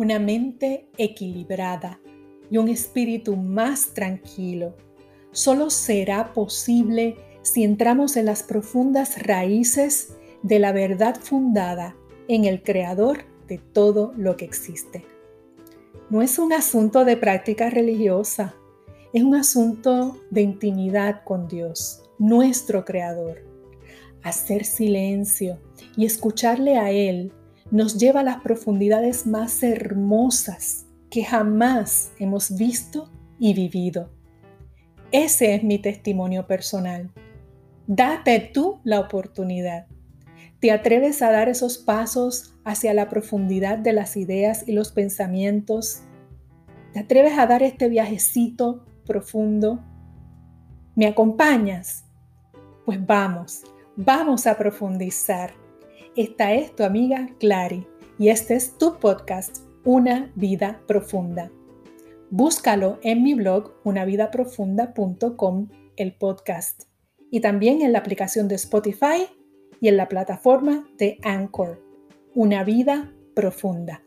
una mente equilibrada y un espíritu más tranquilo solo será posible si entramos en las profundas raíces de la verdad fundada en el Creador de todo lo que existe. No es un asunto de práctica religiosa, es un asunto de intimidad con Dios, nuestro Creador. Hacer silencio y escucharle a Él nos lleva a las profundidades más hermosas que jamás hemos visto y vivido. Ese es mi testimonio personal. Date tú la oportunidad. ¿Te atreves a dar esos pasos hacia la profundidad de las ideas y los pensamientos? ¿Te atreves a dar este viajecito profundo? ¿Me acompañas? Pues vamos, vamos a profundizar. Esta es tu amiga Clary y este es tu podcast, Una vida profunda. Búscalo en mi blog unavidaprofunda.com, el podcast, y también en la aplicación de Spotify y en la plataforma de Anchor. Una vida profunda.